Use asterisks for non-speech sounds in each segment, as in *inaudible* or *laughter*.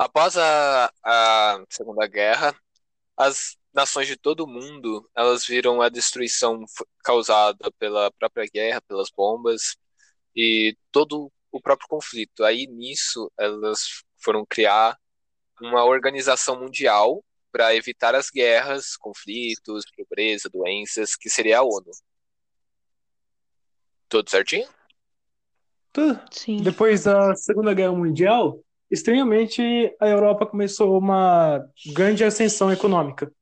Após a, a Segunda Guerra, as nações de todo o mundo elas viram a destruição causada pela própria guerra, pelas bombas e todo o próprio conflito. Aí nisso elas foram criar uma organização mundial para evitar as guerras, conflitos, pobreza, doenças, que seria a ONU. Tudo certinho? Tudo. Sim. Depois da Segunda Guerra Mundial, estranhamente a Europa começou uma grande ascensão econômica.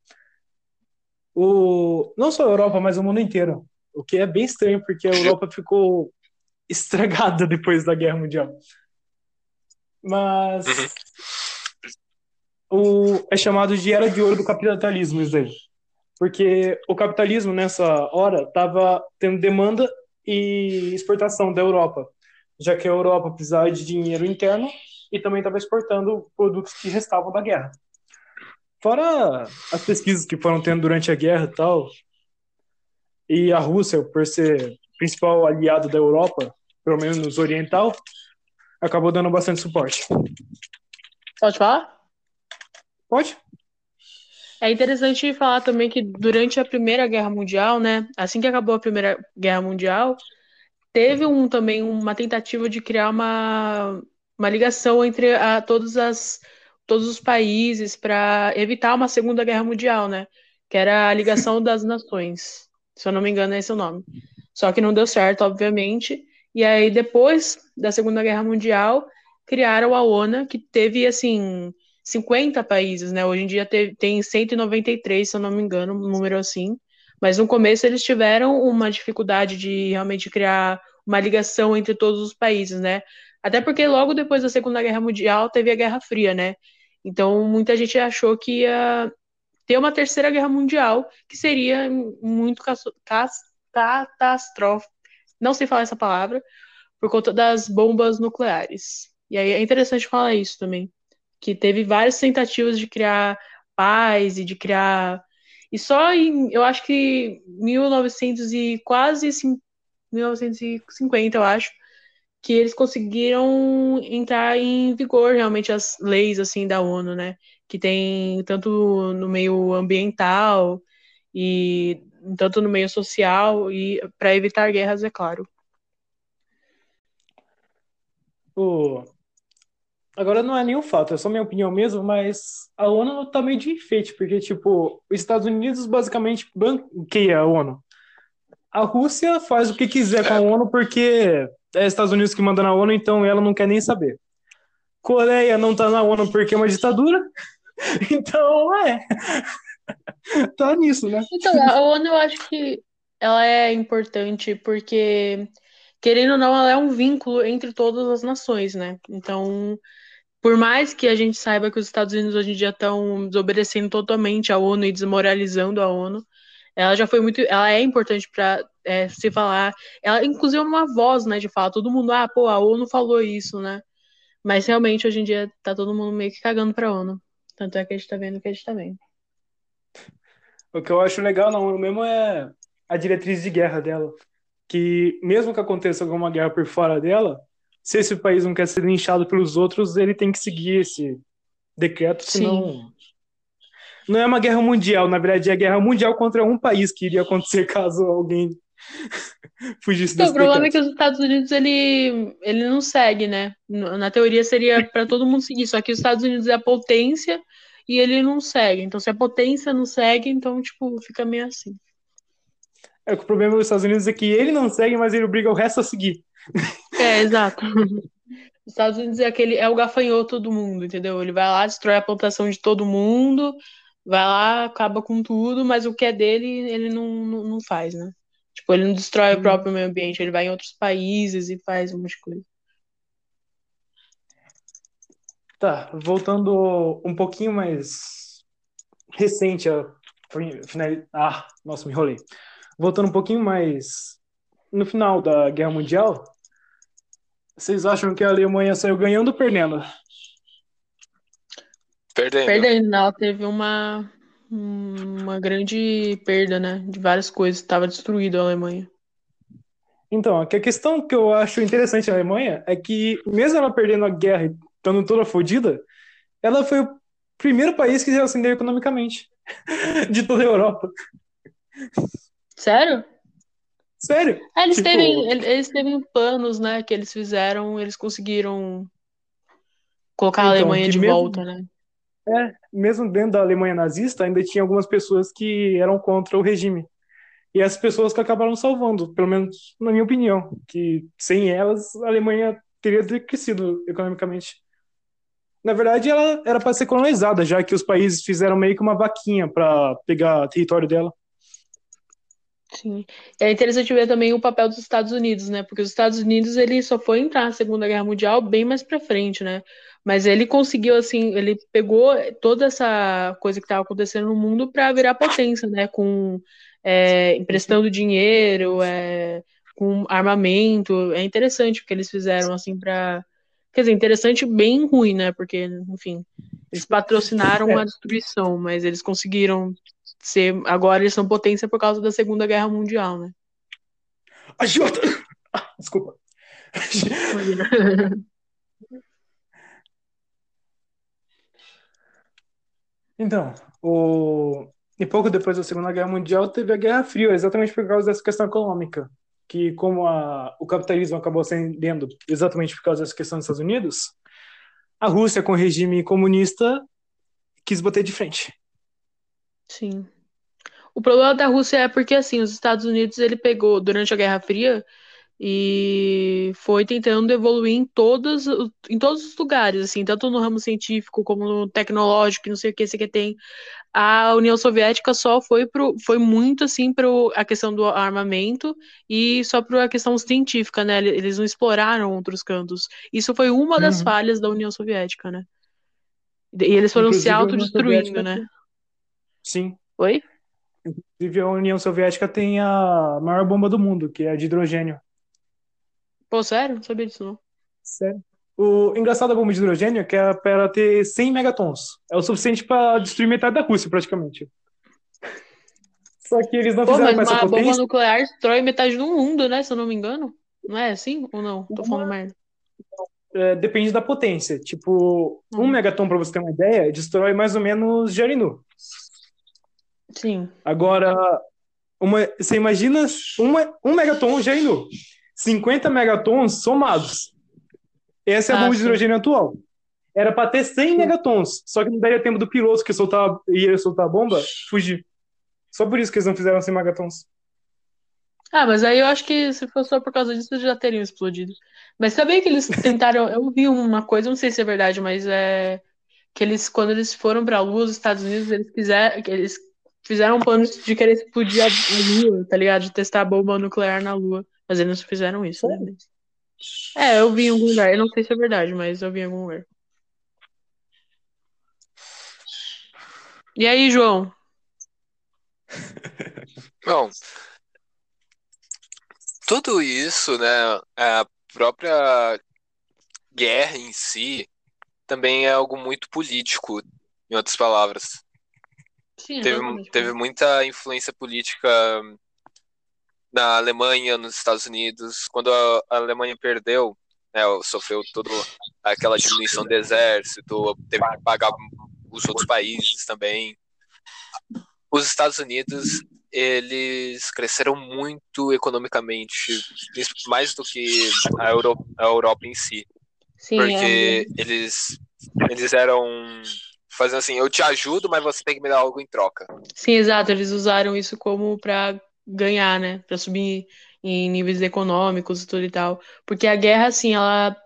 O, não só a Europa, mas o mundo inteiro. O que é bem estranho, porque a Europa *laughs* ficou estragada depois da Guerra Mundial. Mas uhum o, é chamado de era de ouro do capitalismo, isso aí. Porque o capitalismo, nessa hora, estava tendo demanda e exportação da Europa, já que a Europa precisava de dinheiro interno e também estava exportando produtos que restavam da guerra. Fora as pesquisas que foram tendo durante a guerra e tal, e a Rússia, por ser principal aliado da Europa, pelo menos oriental, acabou dando bastante suporte. Pode falar? Pode. É interessante falar também que durante a Primeira Guerra Mundial, né, assim que acabou a Primeira Guerra Mundial, teve um, também uma tentativa de criar uma, uma ligação entre a, todos, as, todos os países para evitar uma Segunda Guerra Mundial, né? Que era a ligação *laughs* das nações. Se eu não me engano, é esse o nome. Só que não deu certo, obviamente. E aí, depois da Segunda Guerra Mundial, criaram a ONU, que teve, assim, 50 países, né? Hoje em dia tem 193, se eu não me engano, um número assim. Mas no começo eles tiveram uma dificuldade de realmente criar uma ligação entre todos os países, né? Até porque logo depois da Segunda Guerra Mundial teve a Guerra Fria, né? Então muita gente achou que ia ter uma terceira guerra mundial, que seria muito catastrófica. Não sei falar essa palavra, por conta das bombas nucleares. E aí é interessante falar isso também que teve várias tentativas de criar paz e de criar. E só em, eu acho que 1900 e quase 1950, eu acho, que eles conseguiram entrar em vigor realmente as leis assim da ONU, né? Que tem tanto no meio ambiental e tanto no meio social e para evitar guerras, é claro. O Agora não é nenhum fato, é só minha opinião mesmo, mas a ONU tá meio de enfeite, porque, tipo, os Estados Unidos basicamente banqueia a ONU. A Rússia faz o que quiser com a ONU porque é Estados Unidos que manda na ONU, então ela não quer nem saber. Coreia não tá na ONU porque é uma ditadura, *laughs* então é. *laughs* tá nisso, né? Então, a ONU eu acho que ela é importante porque, querendo ou não, ela é um vínculo entre todas as nações, né? Então, por mais que a gente saiba que os Estados Unidos hoje em dia estão desobedecendo totalmente a ONU e desmoralizando a ONU, ela já foi muito, ela é importante para é, se falar, ela inclusive é uma voz, né, de falar, todo mundo, ah, pô, a ONU falou isso, né? Mas realmente hoje em dia tá todo mundo meio que cagando pra ONU. Tanto é que a gente tá vendo que a gente tá vendo. O que eu acho legal na ONU mesmo é a diretriz de guerra dela. Que mesmo que aconteça alguma guerra por fora dela, se esse país não quer ser linchado pelos outros, ele tem que seguir esse decreto, senão. Sim. Não é uma guerra mundial, na verdade é guerra mundial contra um país que iria acontecer *laughs* caso alguém *laughs* fugisse então, desse O problema é que os Estados Unidos ele, ele não segue, né? Na teoria seria para todo mundo seguir, só que os Estados Unidos é a potência e ele não segue. Então, se a potência não segue, então, tipo, fica meio assim. É que o problema dos Estados Unidos é que ele não segue, mas ele obriga o resto a seguir. É, exato. *laughs* Os Estados Unidos é aquele é o gafanhoto do mundo, entendeu? Ele vai lá, destrói a plantação de todo mundo, vai lá, acaba com tudo, mas o que é dele, ele não, não, não faz, né? Tipo, ele não destrói o próprio meio ambiente, ele vai em outros países e faz um monte de coisa. Tá, voltando um pouquinho mais recente a final... Ah, nossa, me enrolei. Voltando um pouquinho mais no final da Guerra Mundial, vocês acham que a Alemanha saiu ganhando ou perdendo? Perdendo. Perdendo, ela teve uma, uma grande perda, né? De várias coisas. Estava destruída a Alemanha. Então, a questão que eu acho interessante na Alemanha é que, mesmo ela perdendo a guerra e estando toda fodida, ela foi o primeiro país que se ascendeu economicamente *laughs* de toda a Europa. Sério? Sério? É, eles, Tipo- teve, eles teve planos, né, que eles fizeram, eles conseguiram colocar a Então, Alemanha que de mesmo- volta, né? É, mesmo dentro da Alemanha nazista, ainda tinha algumas pessoas que eram contra o regime. E as pessoas que acabaram salvando, pelo menos na minha opinião, que sem elas a Alemanha teria decrescido economicamente. Na verdade, ela era para ser colonizada, já que os países fizeram meio que uma vaquinha para pegar território dela. Sim. É interessante ver também o papel dos Estados Unidos, né? Porque os Estados Unidos ele só foi entrar na Segunda Guerra Mundial bem mais pra frente, né? Mas ele conseguiu assim, ele pegou toda essa coisa que estava acontecendo no mundo para virar potência, né? Com é, emprestando dinheiro, é, com armamento. É interessante o que eles fizeram assim para, quer dizer, interessante bem ruim, né? Porque, enfim, eles patrocinaram a destruição, mas eles conseguiram ser. Agora eles são potência por causa da Segunda Guerra Mundial, né? Agiota! *coughs* Desculpa. *laughs* Então, o... e pouco depois da Segunda Guerra Mundial teve a Guerra Fria, exatamente por causa dessa questão econômica, que como a... o capitalismo acabou ascendendo exatamente por causa dessa questão dos Estados Unidos, a Rússia, com o regime comunista, quis bater de frente. Sim. O problema da Rússia é porque assim, os Estados Unidos ele pegou durante a Guerra Fria e foi tentando evoluir em todos, em todos os lugares, assim, tanto no ramo científico como no tecnológico, não sei o que, sei que tem. A União Soviética só foi pro, foi muito assim para a questão do armamento e só para a questão científica, né? Eles não exploraram outros cantos. Isso foi uma das Uhum. falhas da União Soviética, né? E eles foram Inclusive, se autodestruindo, né? Sim. Oi? Inclusive, a União Soviética tem a maior bomba do mundo, que é a de hidrogênio. Pô, sério? Não sabia disso, não. Sério. O engraçado da bomba de hidrogênio é que é para ela ter 100 megatons. É o suficiente para destruir metade da Rússia, praticamente. Só que eles não Pô, fizeram mas essa uma bomba potência. nuclear destrói metade do mundo, né? Se eu não me engano. Não é assim? Ou não? Tô falando merda. é, depende da potência. Tipo, um Hum. megaton, para você ter uma ideia, destrói mais ou menos Jarinu. Sim. Agora, uma, você imagina uma, um megaton Jarinu. 50 megatons somados. Essa é a Ah, bomba de hidrogênio atual. Era para ter 100 megatons, só que não daria tempo do piloto que soltar, ia soltar a bomba fugir. Só por isso que eles não fizeram 100 megatons. Ah, mas aí eu acho que se fosse só por causa disso, eles já teriam explodido. Mas sabia que eles *laughs* tentaram. Eu vi uma coisa, não sei se é verdade, mas é que eles, quando eles foram pra Lua, os Estados Unidos, eles fizeram, que eles fizeram planos de querer explodir a, a Lua, tá ligado? De testar a bomba nuclear na Lua. Mas eles não fizeram isso, né? É, eu vi em algum lugar. Eu não sei se é verdade, mas eu vi em algum lugar. E aí, João? *laughs* Bom, tudo isso, né, a própria guerra em si também é algo muito político, em outras palavras. Sim, Teve, teve muita influência política na Alemanha, nos Estados Unidos. Quando a Alemanha perdeu, né, sofreu toda aquela diminuição do exército, teve que pagar os outros países também. Os Estados Unidos, eles cresceram muito economicamente, mais do que a Euro- a Europa em si. Sim, Porque eles, eles eram fazendo assim, eu te ajudo, mas você tem que me dar algo em troca. Sim, exato. Eles usaram isso como para ganhar, né? Para subir em níveis econômicos e tudo e tal. Porque a guerra, assim, ela,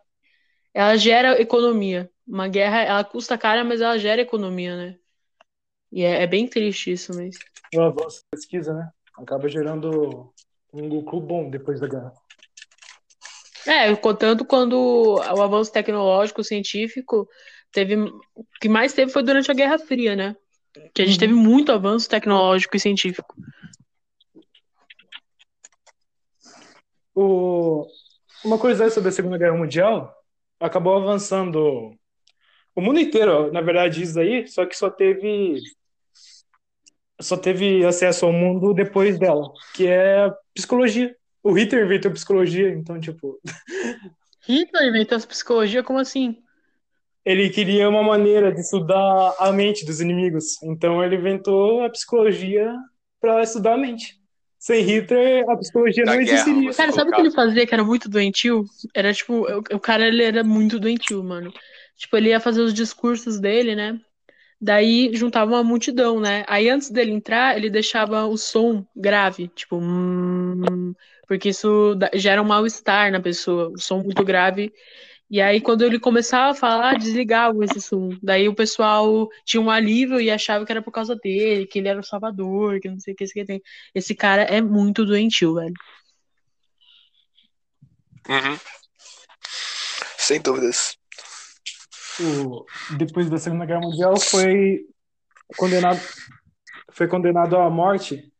ela gera economia. Uma guerra, ela custa cara, mas ela gera economia, né? E é, é bem triste isso, mas. O avanço da pesquisa, né? Acaba gerando um lucro bom depois da guerra. É, tanto quando o avanço tecnológico, científico, teve. O que mais teve foi durante a Guerra Fria, né? Que a gente Uhum. teve muito avanço tecnológico e científico. O... Uma curiosidade sobre a Segunda Guerra Mundial acabou avançando o mundo inteiro, na verdade, isso aí, só que só teve só teve acesso ao mundo depois dela, que é psicologia. O Hitler inventou psicologia, então, tipo, *laughs* Hitler inventou psicologia, como assim? ele queria uma maneira de estudar a mente dos inimigos. Então ele inventou a psicologia para estudar a mente. Sem Hitler, a psicologia Da não guerra, existiria. Cara, sabe o que ele fazia que era muito doentio? Era tipo, o, o cara ele era muito doentio, mano. Tipo, ele ia fazer os discursos dele, né? Daí juntava uma multidão, né? Aí antes dele entrar, ele deixava o som grave, tipo, hum, porque isso gera um mal-estar na pessoa, o som muito grave. E aí, quando ele começava a falar, desligava esse som. Daí o pessoal tinha um alívio e achava que era por causa dele, que ele era o salvador, que não sei o que, esse que tem. Esse cara é muito doentio, velho. Uhum. Sem dúvidas. o- depois da Segunda Guerra Mundial foi condenado foi condenado à morte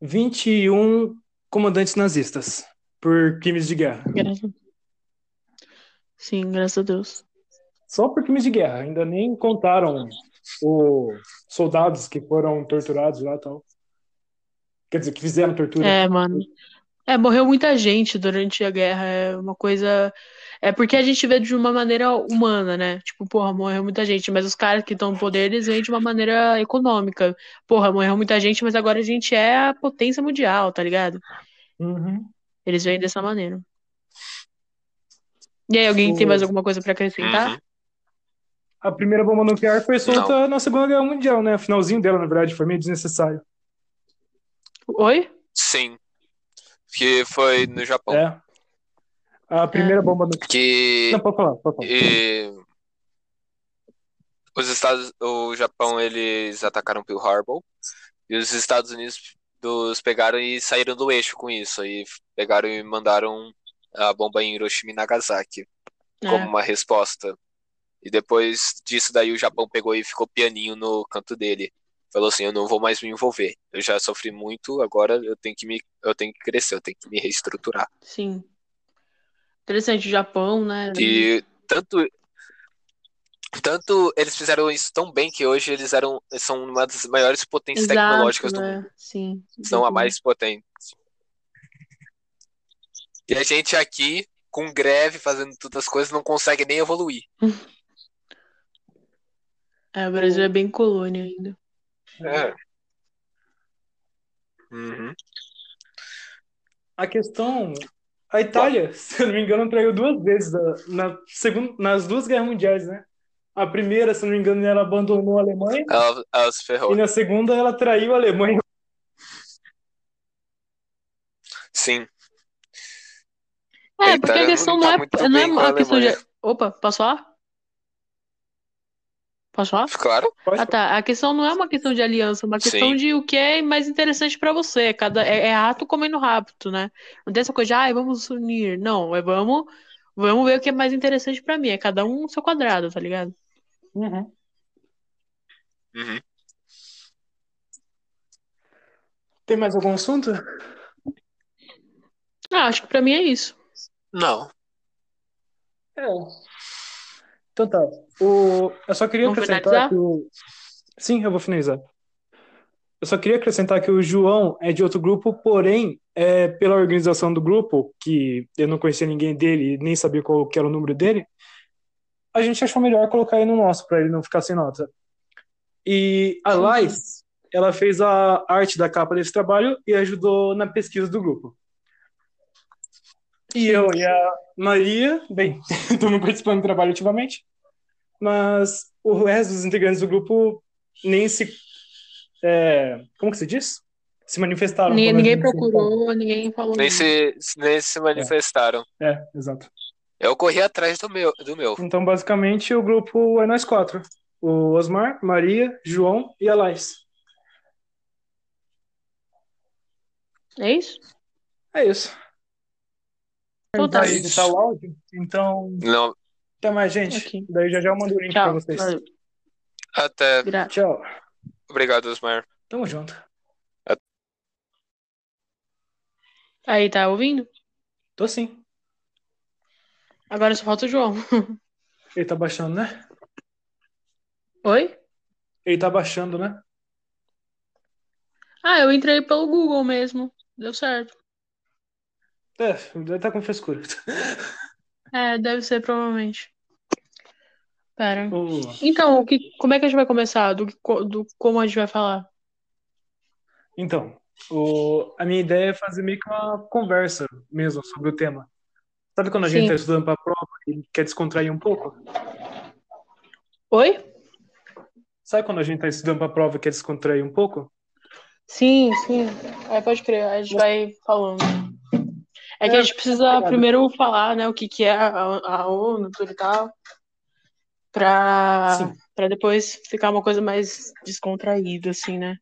21 comandantes nazistas por crimes de guerra. Graças... Sim, graças a Deus. Só por crimes de guerra, ainda nem contaram os soldados que foram torturados lá e tal. Quer dizer, que fizeram tortura. É, mano. É, morreu muita gente durante a guerra. É uma coisa. É porque a gente vê de uma maneira humana, né? Tipo, porra, morreu muita gente. Mas os caras que estão no poder, eles veem de uma maneira econômica. Porra, morreu muita gente, mas agora a gente é a potência mundial, tá ligado? Uhum. Eles veem dessa maneira. E aí, alguém tem mais alguma coisa pra acrescentar? Uhum. A primeira bomba nuclear foi solta na Segunda Guerra Mundial, né? O finalzinho dela, na verdade, foi meio desnecessário. Oi? Sim. Que foi no Japão. É. A primeira bomba nuclear. Que Não, pode falar, pode falar. e, os Estados, o Japão eles atacaram Pearl Harbor e os Estados Unidos dos pegaram e saíram do eixo com isso. Aí pegaram e mandaram a bomba em Hiroshima e Nagasaki como É. uma resposta. E depois disso daí o Japão pegou e ficou pianinho no canto dele. Falou assim, eu não vou mais me envolver. Eu já sofri muito, agora eu tenho que me, eu tenho que crescer, eu tenho que me reestruturar. Sim. Interessante, o Japão, né? E tanto tanto eles fizeram isso tão bem que hoje eles eram são uma das maiores potências Exato, tecnológicas do né? mundo. Sim. São a mais potente. E a gente aqui com greve fazendo todas as coisas não consegue nem evoluir. *laughs* É, o Brasil é bem colônia ainda. É. Uhum. A questão. A Itália, *laughs* se eu não me engano, traiu duas vezes na, na segun- nas duas guerras mundiais, né? A primeira, se eu não me engano, ela abandonou a Alemanha. Ela, ela se ferrou. E na segunda, ela traiu a Alemanha. Sim. É, porque a questão não não tá é, não é bem com a uma questão de. Opa, posso falar? Posso falar? Claro. Pode Ah, tá. A questão não é uma questão de aliança, é uma questão Sim. de o que é mais interessante pra você. Cada, é, é rato comendo rato, né? Não tem essa coisa de, ai, vamos unir. Não, é vamos, vamos ver o que é mais interessante pra mim. É cada um no seu quadrado, tá ligado? Uhum. Uhum. Tem mais algum assunto? Ah, acho que pra mim é isso. Não. É. Então tá. O... Eu só queria Vamos acrescentar finalizar? que o. Sim, eu vou finalizar. Eu só queria acrescentar que o João é de outro grupo, porém, é, pela organização do grupo, que eu não conhecia ninguém dele e nem sabia qual que era o número dele, a gente achou melhor colocar ele no nosso, para ele não ficar sem nota. E a. Lais, ela fez a arte da capa desse trabalho e ajudou na pesquisa do grupo. E eu e a Maria, bem, *laughs* estamos participando do trabalho ativamente, mas o resto dos integrantes do grupo nem se. é, como que se diz? Se manifestaram. Ninguém, procurou, ninguém falou Nem nada. se, nem se manifestaram. É, exato. Eu corri atrás do meu, do meu. Então, basicamente, o grupo é nós quatro: o Osmar, Maria, João e a Laís. É isso? É isso. Então tá. Editar o áudio? Então, Não, até mais, gente. Ok. Daí já já eu mando o link pra Tchau. vocês. Valeu. até. Gra- Tchau. Obrigado, Osmar. Tamo junto. Aí, tá ouvindo? Tô sim. Agora só falta o João. *laughs* Ele tá baixando, né? Oi? Ele tá baixando, né? Ah, eu entrei pelo Google mesmo. Deu certo. É, ele tá com frescura. *laughs* É, deve ser provavelmente. Pera. Então, o que, como é que a gente vai começar? Do, do como a gente vai falar? Então, o, a minha ideia é fazer meio que uma conversa mesmo sobre o tema. Sabe quando a gente Sim. está estudando para a prova e quer descontrair um pouco? Oi? Sabe quando a gente está estudando para a prova e quer descontrair um pouco? Sim, sim. Aí pode crer, a gente vai falando. É que a É, gente precisa obrigado. primeiro falar, né, o que que é a, a ONU, tudo e tal, pra depois ficar uma coisa mais descontraída, assim, né?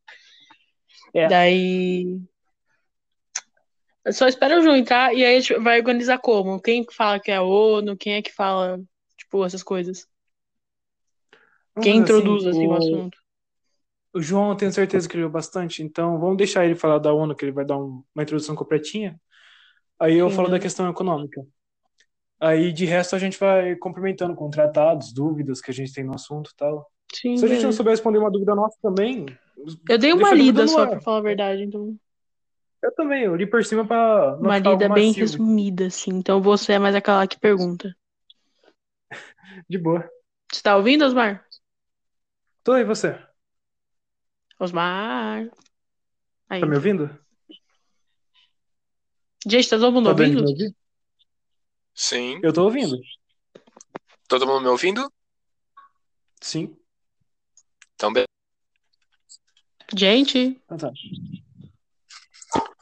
É. Daí. Eu só espero o João entrar e aí a gente vai organizar como? Quem que fala que é a ONU, quem é que fala, tipo, essas coisas? Vamos Quem assim, introduz, assim, o o- assunto? O João, eu tenho certeza que ele leu bastante, então vamos deixar ele falar da ONU, que ele vai dar um- uma introdução completinha. Aí eu Sim, falo da beleza. questão econômica. Aí de resto a gente vai complementando com tratados, dúvidas que a gente tem no assunto e tal. Sim, Se a gente não beleza. souber responder uma dúvida nossa também, Eu dei uma lida só, pra falar a verdade, então. Eu também, eu li por cima pra Uma lida bem massivo. resumida, assim. Então você é mais aquela que pergunta. De boa. Você tá ouvindo, Osmar? Tô aí, você? Osmar. Aí. Tá me ouvindo? Gente, tá todo mundo Tá ouvindo? Sim. Eu tô ouvindo. Todo mundo me ouvindo? Sim. Então, be- Gente, Então tá.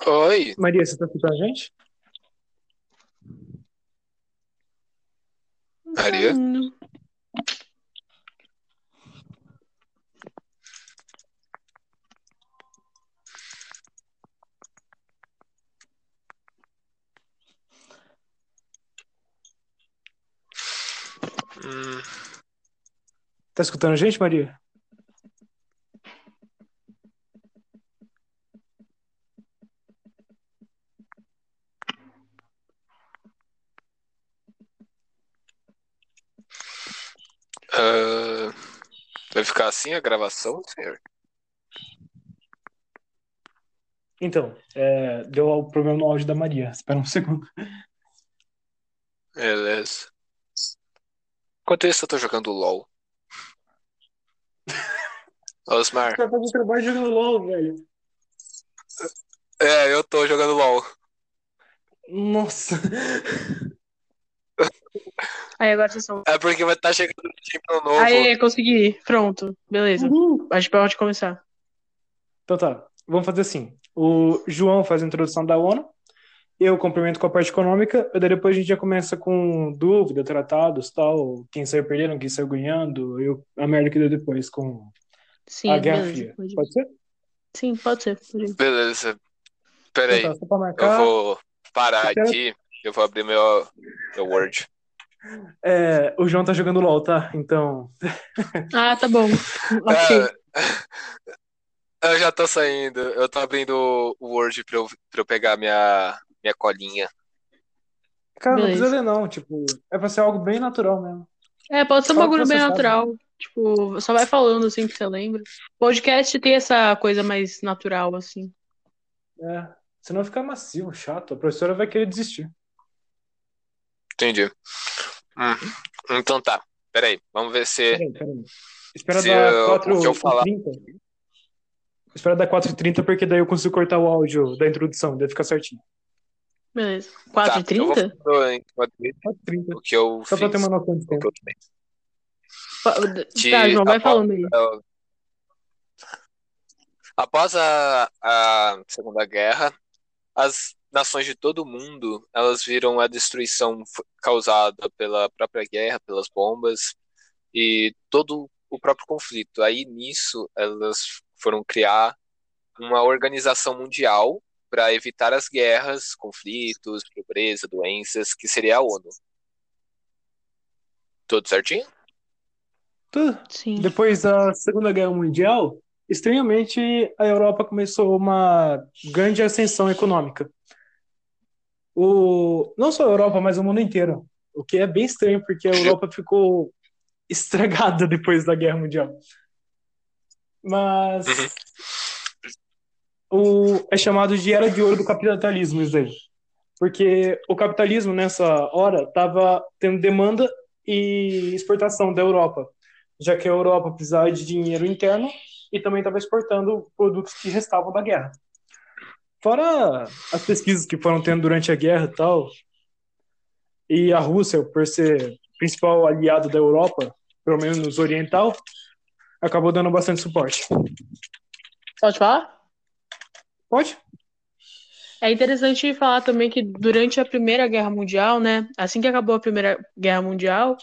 Oi. Maria, você tá escutando a gente? Maria? Hum, Hum, Tá escutando a gente, Maria? ah, vai ficar assim a gravação, senhor? Então, é, deu o problema no áudio da Maria. Espera um *laughs* segundo. Beleza. Enquanto isso, eu tô jogando LOL. Osmar. Tá fazendo trabalho jogando LOL, velho. É, eu tô jogando LOL. Nossa. Aí agora vocês são. É porque vai estar chegando um time novo. Aê, consegui. Pronto. Beleza. Uhul. A gente pode começar. Então tá, vamos fazer assim. O João faz a introdução da ONU, eu complemento com a parte econômica, e daí depois a gente já começa com dúvida, tratados, tal, quem saiu perdendo, quem saiu ganhando, e o- a merda que deu depois com Sim, a Guerra beleza. Fria. Pode- Pode ser? Sim, pode ser. pode. Beleza. Pera aí. Então Eu vou parar Espera- aqui. Eu vou abrir meu, meu Word. É, o João tá jogando LOL, tá? Então, *laughs* Ah, tá bom. *laughs* Ok. É, eu já tô saindo. Eu tô abrindo o Word pra eu, pra eu pegar minha, minha colinha. cara, não Beleza. precisa ler não, tipo, é pra ser algo bem natural mesmo. É, pode ser um bagulho bem sabe. natural. Tipo, só vai falando assim que você lembra. Podcast tem essa coisa mais natural, assim. É, senão fica massivo, chato, a professora vai querer desistir. Entendi. Hum, Então tá. Pera aí. Vamos ver se. Peraí, peraí. Espera Se dar eu- 4 o que eu falar- 30. Espera dar 4h30, porque daí eu consigo cortar o áudio da introdução, daí fica certinho. Beleza. Tá, 4 eu vou 30 falando enquanto isso 4h30. o que eu Só pra fiz. ter uma noção de tempo. Tá, João, vai após- falando aí. Após a, a Segunda Guerra, as nações de todo o mundo, elas viram a destruição causada pela própria guerra, pelas bombas e todo o próprio conflito. Aí nisso, elas foram criar uma organização mundial para evitar as guerras, conflitos, pobreza, doenças, que seria a ONU. Tudo certinho? Tudo. Sim. Depois da Segunda Guerra Mundial, estranhamente, a Europa começou uma grande ascensão econômica. O... Não só a Europa, mas o mundo inteiro. O que é bem estranho, porque a Europa *laughs* ficou estragada depois da Guerra Mundial. Mas o... é chamado de Era de Ouro do Capitalismo, isso aí. Porque o capitalismo, nessa hora, estava tendo demanda e exportação da Europa, já que a Europa precisava de dinheiro interno e também estava exportando produtos que restavam da guerra. Fora as pesquisas que foram tendo durante a guerra e tal, e a Rússia, por ser principal aliado da Europa, pelo menos oriental, acabou dando bastante suporte. Pode falar? Pode. É interessante falar também que durante a Primeira Guerra Mundial, né, assim que acabou a Primeira Guerra Mundial,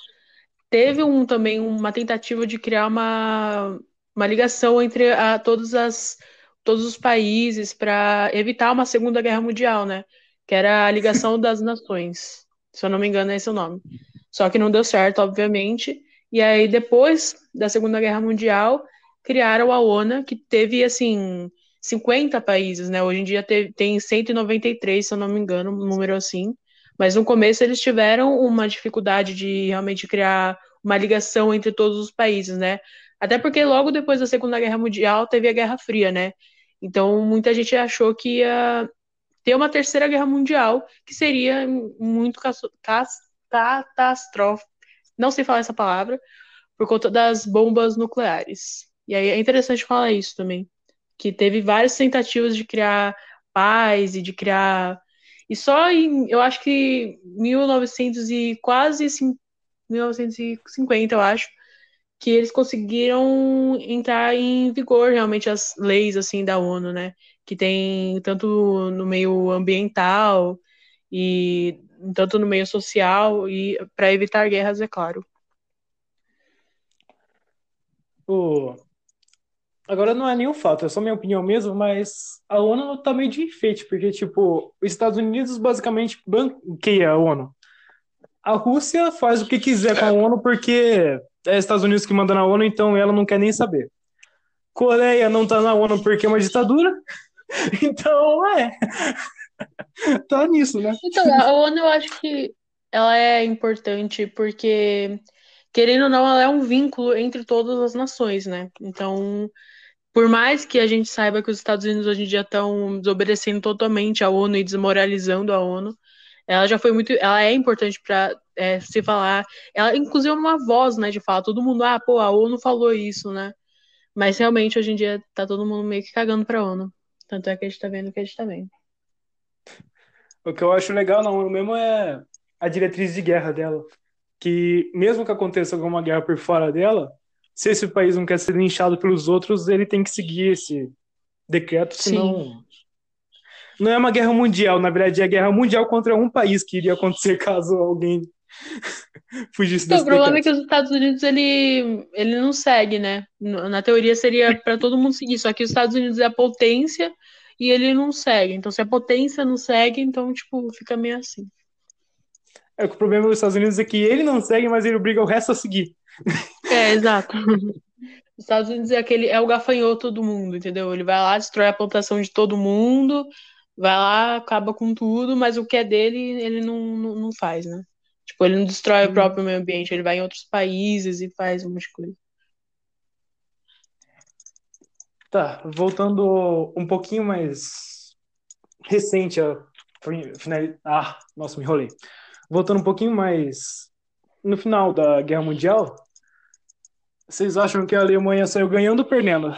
teve um, também uma tentativa de criar uma, uma ligação entre a, todos, as, todos os países para evitar uma Segunda Guerra Mundial, né, que era a ligação *laughs* das nações. Se eu não me engano, é esse o nome. Só que não deu certo, obviamente. E aí, depois da Segunda Guerra Mundial, criaram a ONU, que teve, assim, 50 países, né? Hoje em dia tem 193, se eu não me engano, um número assim. Mas no começo eles tiveram uma dificuldade de realmente criar uma ligação entre todos os países, né? Até porque logo depois da Segunda Guerra Mundial teve a Guerra Fria, né? Então muita gente achou que ia ter uma terceira guerra mundial, que seria muito catastrófica. Não sei falar essa palavra, por conta das bombas nucleares. E aí é interessante falar isso também que teve várias tentativas de criar paz e de criar. E só em, eu acho que 1900 e quase 1950, eu acho, que eles conseguiram entrar em vigor realmente as leis assim da ONU, né? Que tem tanto no meio ambiental e tanto no meio social e para evitar guerras, é claro. O, Agora não é nenhum fato, é só minha opinião mesmo, mas a ONU tá meio de enfeite, porque, tipo, os Estados Unidos basicamente banqueia a ONU. A Rússia faz o que quiser com a ONU porque é Estados Unidos que manda na ONU, então ela não quer nem saber. Coreia não tá na ONU porque é uma ditadura, *laughs* então é. *laughs* tá nisso, né? Então, a ONU eu acho que ela é importante porque, querendo ou não, ela é um vínculo entre todas as nações, né? Então, por mais que a gente saiba que os Estados Unidos hoje em dia estão desobedecendo totalmente a ONU e desmoralizando a ONU, ela já foi muito, ela é importante para é, se falar, ela inclusive é uma voz, né, de falar, todo mundo, ah, pô, a ONU falou isso, né? Mas realmente hoje em dia tá todo mundo meio que cagando para a ONU. Tanto é que a gente tá vendo que a gente tá vendo. O que eu acho legal na ONU mesmo é a diretriz de guerra dela, que mesmo que aconteça alguma guerra por fora dela, se esse país não quer ser linchado pelos outros, ele tem que seguir esse decreto, senão. Sim. Não é uma guerra mundial, na verdade é guerra mundial contra um país que iria acontecer *laughs* caso alguém *laughs* fugisse então, desse O problema decreto. é que os Estados Unidos ele, ele não segue, né? Na teoria seria para todo mundo seguir, só que os Estados Unidos é a potência e ele não segue. Então, se a potência não segue, então, tipo, fica meio assim. É que o problema dos Estados Unidos é que ele não segue, mas ele obriga o resto a seguir. *laughs* É, *laughs* exato. Os Estados Unidos é aquele é o gafanhoto do mundo, entendeu? Ele vai lá, destrói a plantação de todo mundo, vai lá, acaba com tudo, mas o que é dele, ele não, não, não faz, né? Tipo, ele não destrói hum. o próprio meio ambiente, ele vai em outros países e faz um monte de coisa. Tá, voltando um pouquinho mais recente a final... Ah, nossa, me enrolei. Voltando um pouquinho mais no final da Guerra Mundial, vocês acham que a Alemanha saiu ganhando ou perdendo?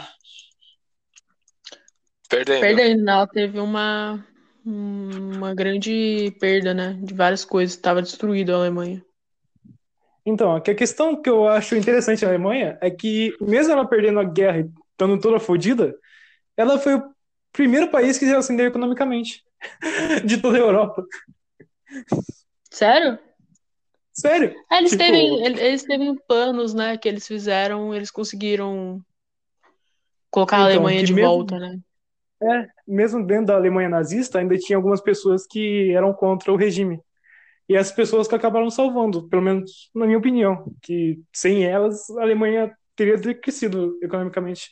Perdendo. Perdendo, não. Teve uma, uma grande perda, né? De várias coisas. Estava destruída a Alemanha. Então, a questão que eu acho interessante na Alemanha é que, mesmo ela perdendo a guerra e estando toda fodida, ela foi o primeiro país que se ascendeu economicamente *laughs* de toda a Europa. Sério? Sério? É, eles, tipo... teve, eles teve planos, né, que eles fizeram, eles conseguiram colocar então, a Alemanha de mesmo, volta, né? É, mesmo dentro da Alemanha nazista, ainda tinha algumas pessoas que eram contra o regime. E essas pessoas que acabaram salvando, pelo menos na minha opinião, que sem elas a Alemanha teria crescido economicamente.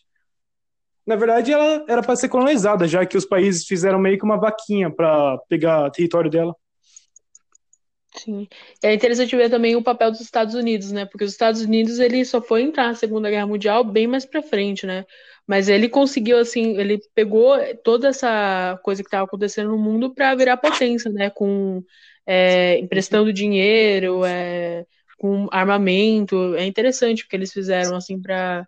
Na verdade, ela era para ser colonizada, já que os países fizeram meio que uma vaquinha para pegar território dela. Sim. É interessante ver também o papel dos Estados Unidos, né? Porque os Estados Unidos ele só foi entrar na Segunda Guerra Mundial bem mais para frente, né? Mas ele conseguiu assim, ele pegou toda essa coisa que estava acontecendo no mundo para virar potência, né? Com é, emprestando dinheiro, é, com armamento. É interessante o que eles fizeram, assim, para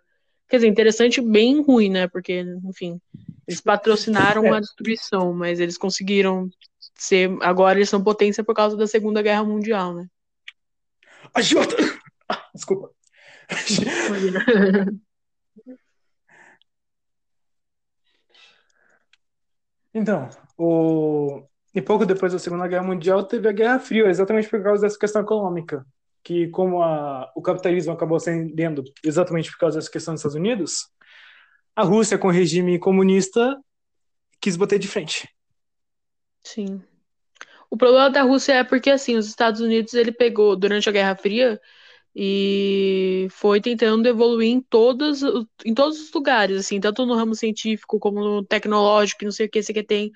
Quer dizer, interessante, bem ruim, né? Porque, enfim, eles patrocinaram a destruição, mas eles conseguiram ser. Agora eles são potência por causa da Segunda Guerra Mundial, né? Agiota! *laughs* Desculpa. Então, o... e pouco depois da Segunda Guerra Mundial teve a Guerra Fria, exatamente por causa dessa questão econômica, que como a... o capitalismo acabou ascendendo exatamente por causa dessa questão dos Estados Unidos, a Rússia com o regime comunista quis bater de frente. Sim. O problema da Rússia é porque assim, os Estados Unidos ele pegou durante a Guerra Fria e foi tentando evoluir em todos, em todos os lugares, assim, tanto no ramo científico como no tecnológico, não sei o que, sei que tem.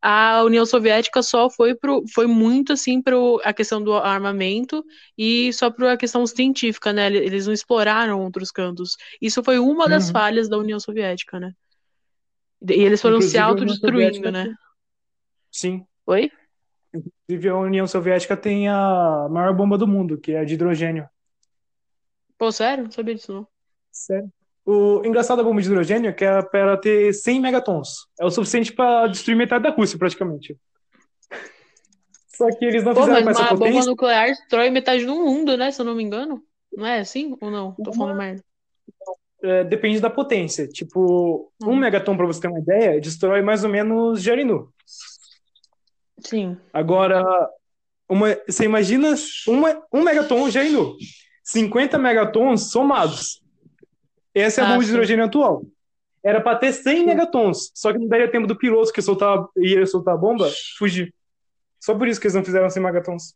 A União Soviética só foi pro, foi muito assim para a questão do armamento e só para a questão científica, né? Eles não exploraram outros cantos. Isso foi uma das uhum. falhas da União Soviética, né? E eles foram Inclusive, se autodestruindo, né? Sim. Oi? Inclusive, a União Soviética tem a maior bomba do mundo, que é a de hidrogênio. Pô, sério? Não sabia disso, não. Sério. O engraçado da bomba de hidrogênio é que é para ter 100 megatons. É o suficiente para destruir metade da Rússia, praticamente. Só que eles não Pô, fizeram mas uma bomba nuclear destrói metade do mundo, né? Se eu não me engano. Não é assim ou não? Tô falando merda. É, depende da potência. Tipo, hum. um megaton, para você ter uma ideia, destrói mais ou menos Jarinu. Sim. Agora, uma, você imagina uma, um megaton Jarinu. 50 megatons somados. Essa é a ah, bomba de hidrogênio atual. Era para ter 100 megatons, só que não daria tempo do piloto que soltar, ia soltar a bomba fugir. Só por isso que eles não fizeram 100 megatons.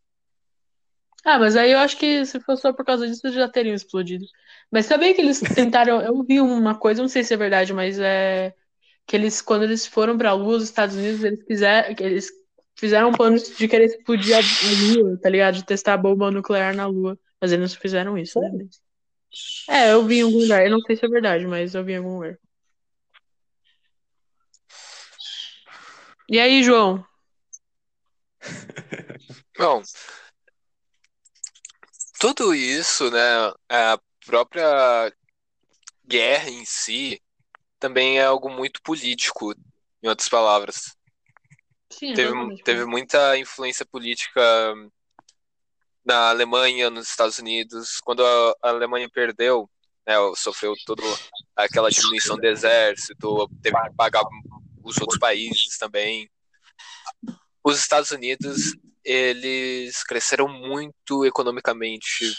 Ah, mas aí eu acho que se fosse só por causa disso, eles já teriam explodido. Mas sabia que eles tentaram. eu vi uma coisa, não sei se é verdade, mas é. Que eles, quando eles foram para a Lua, os Estados Unidos, eles quiseram. Eles fizeram um plano de querer explodir a Lua, tá ligado? De testar a bomba nuclear na Lua. Mas eles não fizeram isso, né? É, eu vi em algum lugar. Eu não sei se é verdade, mas eu vi em algum lugar. E aí, João? *laughs* Bom, tudo isso, né, a própria guerra em si também é algo muito político, em outras palavras. Sim, teve, teve muita influência política na Alemanha, nos Estados Unidos, quando a, Alemanha perdeu, né, sofreu toda aquela diminuição do exército, teve que pagar os outros países também. Os Estados Unidos, eles cresceram muito economicamente,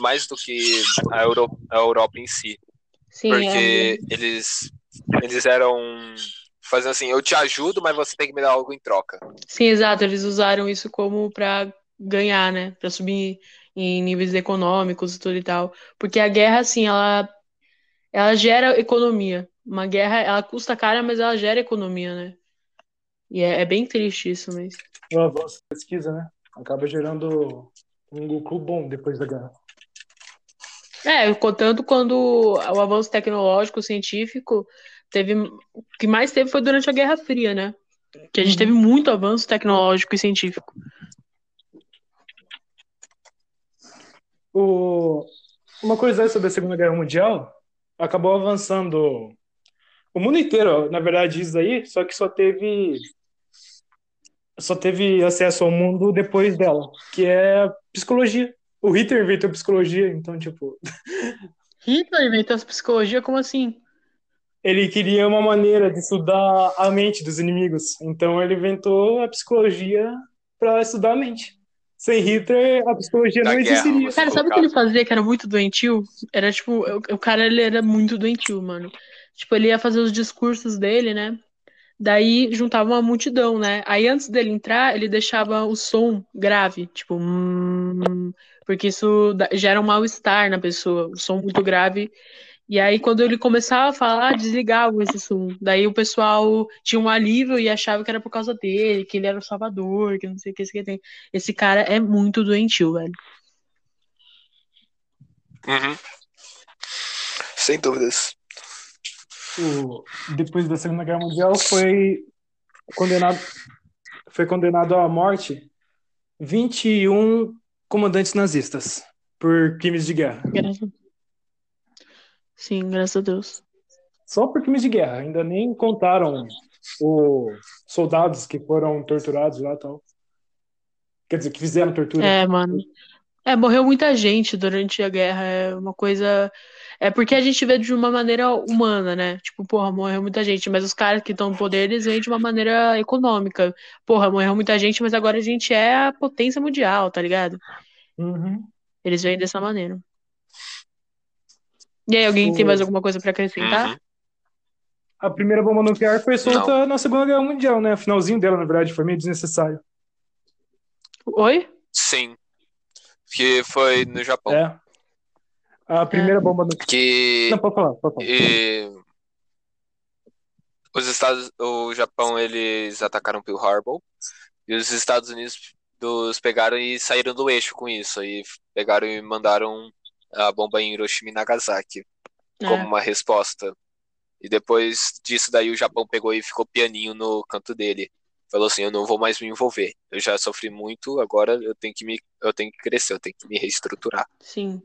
mais do que a Europa, a Europa em si. Sim, porque é. eles, eles eram fazendo assim, eu te ajudo, mas você tem que me dar algo em troca. Sim, exato. Eles usaram isso como para ganhar, né? Para subir em níveis econômicos e tudo e tal. Porque a guerra, assim, ela, ela gera economia. Uma guerra, ela custa cara, mas ela gera economia, né? E é, é bem triste isso mesmo. O avanço da pesquisa, né? Acaba gerando um lucro bom depois da guerra. É, tanto quando o avanço tecnológico, científico, teve. O que mais teve foi durante a Guerra Fria, né? Que a gente uhum. teve muito avanço tecnológico e científico. O... Uma curiosidade sobre a Segunda Guerra Mundial, acabou avançando o mundo inteiro, na verdade, isso aí, só que só teve só teve acesso ao mundo depois dela, que é psicologia. O Hitler inventou psicologia, então, tipo. *laughs* Hitler inventou psicologia? Como assim? Ele queria uma maneira de estudar a mente dos inimigos, então ele inventou a psicologia para estudar a mente. Sem Hitler, a psicologia da não guerra, existiria. Cara, sabe o que ele fazia que era muito doentio? Era tipo, o cara ele era muito doentio, mano. Tipo, ele ia fazer os discursos dele, né? Daí juntava uma multidão, né? Aí antes dele entrar, ele deixava o som grave, tipo, hum, porque isso gera um mal-estar na pessoa, o som muito grave e aí, quando ele começava a falar, desligava esse som. Daí o pessoal tinha um alívio e achava que era por causa dele, que ele era o salvador, que não sei o que, esse que tem. Esse cara é muito doentio, velho. Uhum. Sem dúvidas. O, depois da Segunda Guerra Mundial foi condenado foi condenado à morte 21 comandantes nazistas por crimes de guerra. Graças- Sim, graças a Deus. Só por crimes de guerra. Ainda nem contaram os soldados que foram torturados lá e tal. Quer dizer, que fizeram tortura. É, mano. É, morreu muita gente durante a guerra. É uma coisa. É porque a gente vê de uma maneira humana, né? Tipo, porra, morreu muita gente. Mas os caras que estão no poder, eles veem de uma maneira econômica. Porra, morreu muita gente, mas agora a gente é a potência mundial, tá ligado? Uhum. Eles veem dessa maneira. E aí, alguém tem mais alguma coisa pra acrescentar? Uhum. A primeira bomba nuclear foi solta na Segunda Guerra Mundial, né? O finalzinho dela, na verdade, foi meio desnecessário. Oi? Sim. Que foi no Japão. É. A primeira bomba nuclear. Que Não, pode falar, pode falar. e, os Estados, o Japão eles atacaram Pearl Harbor e os Estados Unidos dos pegaram e saíram do eixo com isso e pegaram e mandaram a bomba em Hiroshima e Nagasaki como É. uma resposta. E depois disso daí o Japão pegou e ficou pianinho no canto dele. Falou assim, eu não vou mais me envolver. Eu já sofri muito, agora eu tenho que me eu tenho que crescer, eu tenho que me reestruturar. Sim.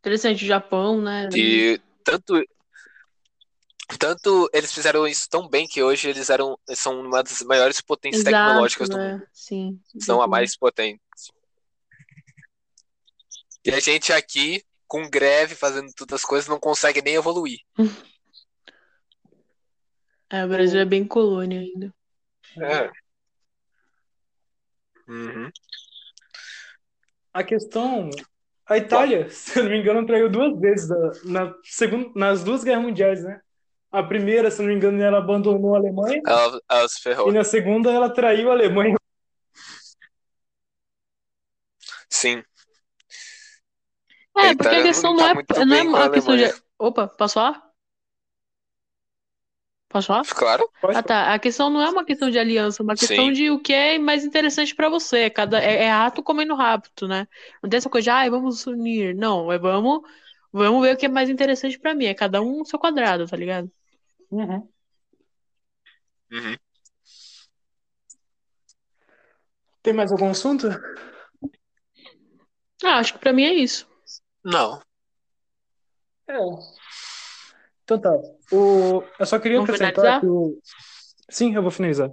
Interessante, o Japão, né? E tanto tanto eles fizeram isso tão bem que hoje eles eram são uma das maiores potências Exato, tecnológicas do né? mundo. Sim. São a mais potente. E a gente aqui com greve fazendo todas as coisas não consegue nem evoluir. É, o Brasil é bem colônia ainda. É. Uhum. A questão. A Itália, *laughs* se eu não me engano, traiu duas vezes da- na segun- nas duas guerras mundiais, né? A primeira, se eu não me engano, ela abandonou a Alemanha. Ela, ela se ferrou. E na segunda, ela traiu a Alemanha. Sim. É, A porque a questão não não tá é, não é uma questão de. Opa, posso falar? Posso falar? Claro. Pode Ah, tá. A questão não é uma questão de aliança, é uma questão Sim. de o que é mais interessante pra você. Cada é, é rato comendo rato, né? Não tem essa coisa de, ai, vamos nos unir. Não, é vamos, vamos ver o que é mais interessante pra mim. É cada um no seu quadrado, tá ligado? Uhum. Uhum. Tem mais algum assunto? Ah, acho que pra mim é isso. Não. É. Então tá. O... Eu só queria Vamos acrescentar finalizar? que o. Sim, eu vou finalizar.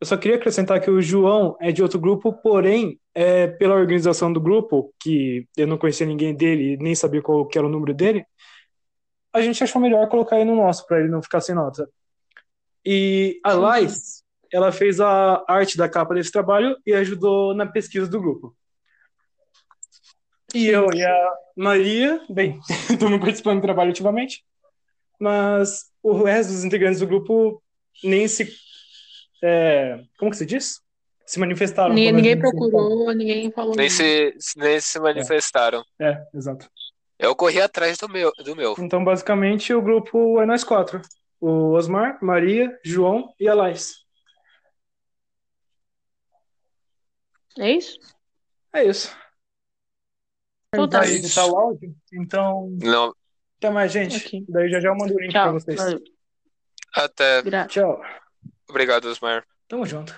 Eu só queria acrescentar que o João é de outro grupo, porém, é, pela organização do grupo, que eu não conhecia ninguém dele e nem sabia qual que era o número dele, a gente achou melhor colocar ele no nosso, para ele não ficar sem nota. E a. Lais, ela fez a arte da capa desse trabalho e ajudou na pesquisa do grupo. E eu e a Maria, bem, *laughs* estamos participando do trabalho ativamente, mas o resto dos integrantes do grupo nem se. é, como que se diz? Se manifestaram. Ninguém, procurou, ninguém falou Nem nada. se, nem se manifestaram. É, exato. Eu corri atrás do meu, do meu. Então, basicamente, o grupo é nós quatro: o Osmar, Maria, João e a Laís. É isso? É isso. Então tá. Vai editar o áudio? Então, Não, até mais, gente. Ok. Daí já já eu mando o link pra Tchau. vocês. Valeu. até. Gra- Tchau. Obrigado, Osmar. Tamo junto.